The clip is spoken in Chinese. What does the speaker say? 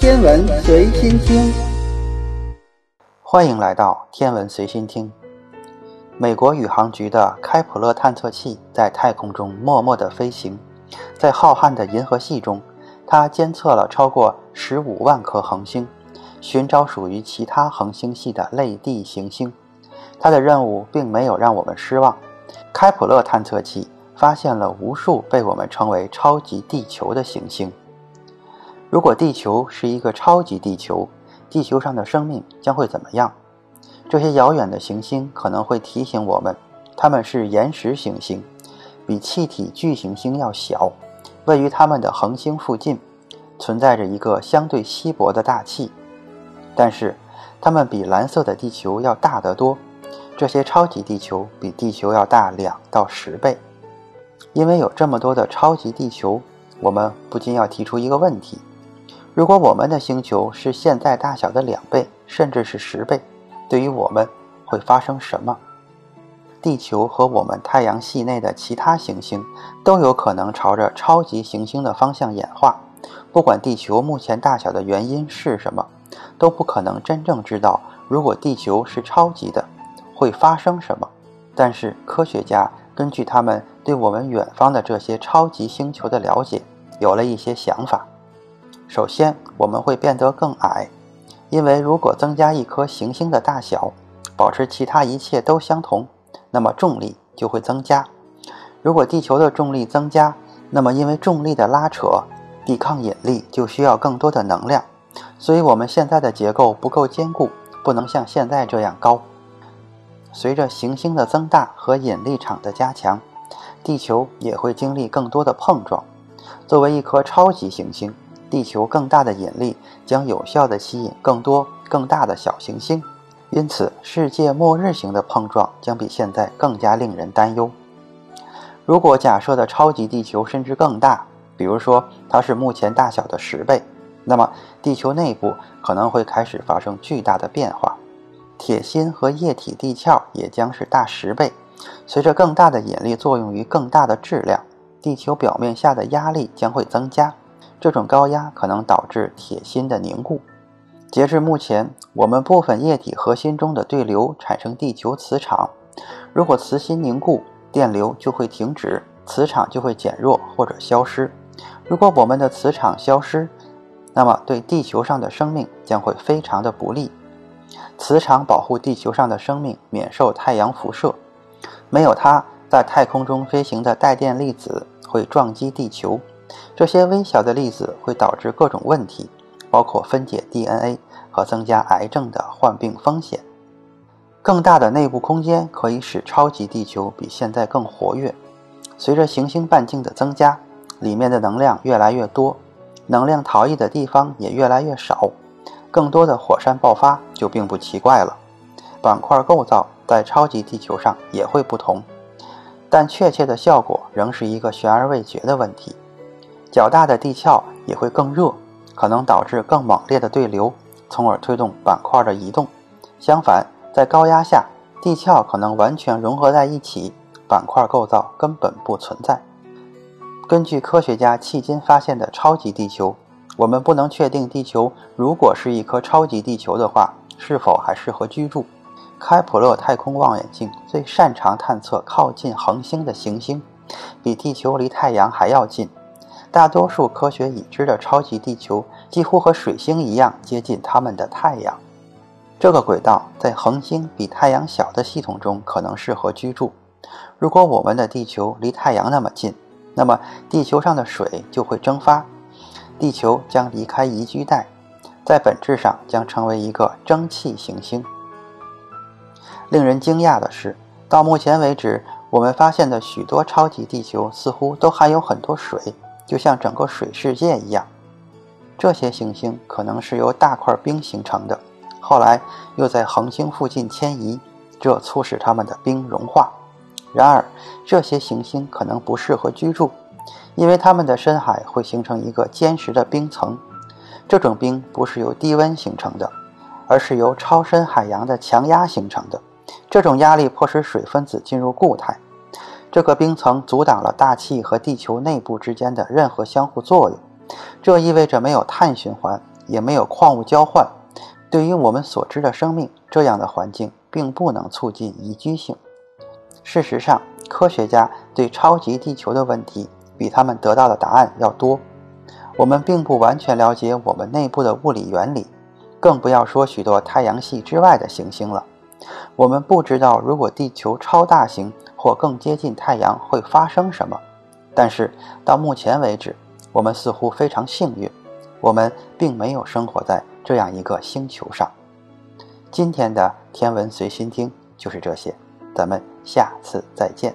天文随心听，欢迎来到天文随心听。美国宇航局的开普勒探测器在太空中默默地飞行，在浩瀚的银河系中，它监测了超过十五万颗恒星，寻找属于其他恒星系的类地行星。它的任务并没有让我们失望。开普勒探测器发现了无数被我们称为超级地球的行星。如果地球是一个超级地球，地球上的生命将会怎么样？这些遥远的行星可能会提醒我们，它们是岩石行星，比气体巨行星要小。位于它们的恒星附近，存在着一个相对稀薄的大气，但是它们比蓝色的地球要大得多。这些超级地球比地球要大两到十倍。因为有这么多的超级地球，我们不禁要提出一个问题：如果我们的星球是现在大小的两倍，甚至是十倍？对于我们会发生什么？地球和我们太阳系内的其他行星都有可能朝着超级行星的方向演化。不管地球目前大小的原因是什么，都不可能真正知道如果地球是超级的会发生什么。但是科学家根据他们对我们远方的这些超级星球的了解，有了一些想法。首先，我们会变得更矮。因为如果增加一颗行星的大小，保持其他一切都相同，那么重力就会增加。如果地球的重力增加，那么因为重力的拉扯，抵抗引力就需要更多的能量。所以，我们现在的结构不够坚固，不能像现在这样高。随着行星的增大和引力场的加强，地球也会经历更多的碰撞。作为一颗超级行星。地球更大的引力将有效地吸引更多更大的小行星，因此世界末日型的碰撞将比现在更加令人担忧。如果假设的超级地球甚至更大，比如说它是目前大小的十倍，那么地球内部可能会开始发生巨大的变化，铁芯和液体地壳也将是大十倍。随着更大的引力作用于更大的质量，地球表面下的压力将会增加。这种高压可能导致铁芯的凝固。截至目前，我们部分液体核心中的对流产生地球磁场。如果磁芯凝固，电流就会停止，磁场就会减弱或者消失。如果我们的磁场消失，那么对地球上的生命将会非常的不利。磁场保护地球上的生命免受太阳辐射，没有它，在太空中飞行的带电粒子会撞击地球。这些微小的粒子会导致各种问题，包括分解 DNA 和增加癌症的患病风险。更大的内部空间可以使超级地球比现在更活跃。随着行星半径的增加，里面的能量越来越多，能量逃逸的地方也越来越少，更多的火山爆发就并不奇怪了。板块构造在超级地球上也会不同，但确切的效果仍是一个悬而未决的问题。较大的地壳也会更热，可能导致更猛烈的对流，从而推动板块的移动。相反，在高压下，地壳可能完全融合在一起，板块构造根本不存在。根据科学家迄今发现的超级地球，我们不能确定地球如果是一颗超级地球的话，是否还适合居住。开普勒太空望远镜最擅长探测靠近恒星的行星，比地球离太阳还要近。大多数科学已知的超级地球几乎和水星一样接近它们的太阳。这个轨道在恒星比太阳小的系统中可能适合居住。如果我们的地球离太阳那么近，那么地球上的水就会蒸发，地球将离开宜居带，在本质上将成为一个蒸汽行星。令人惊讶的是，到目前为止，我们发现的许多超级地球似乎都含有很多水。就像整个水世界一样，这些行星可能是由大块冰形成的，后来又在恒星附近迁移，这促使它们的冰融化。然而，这些行星可能不适合居住，因为它们的深海会形成一个坚实的冰层。这种冰不是由低温形成的，而是由超深海洋的强压形成的。这种压力迫使水分子进入固态。这个冰层阻挡了大气和地球内部之间的任何相互作用，这意味着没有碳循环，也没有矿物交换。对于我们所知的生命，这样的环境并不能促进宜居性。事实上，科学家对超级地球的问题比他们得到的答案要多。我们并不完全了解我们内部的物理原理，更不要说许多太阳系之外的行星了。我们不知道如果地球超大型或更接近太阳会发生什么。但是到目前为止，我们似乎非常幸运，我们并没有生活在。这样一个星球上，今天的天文随心听就是这些，咱们下次再见。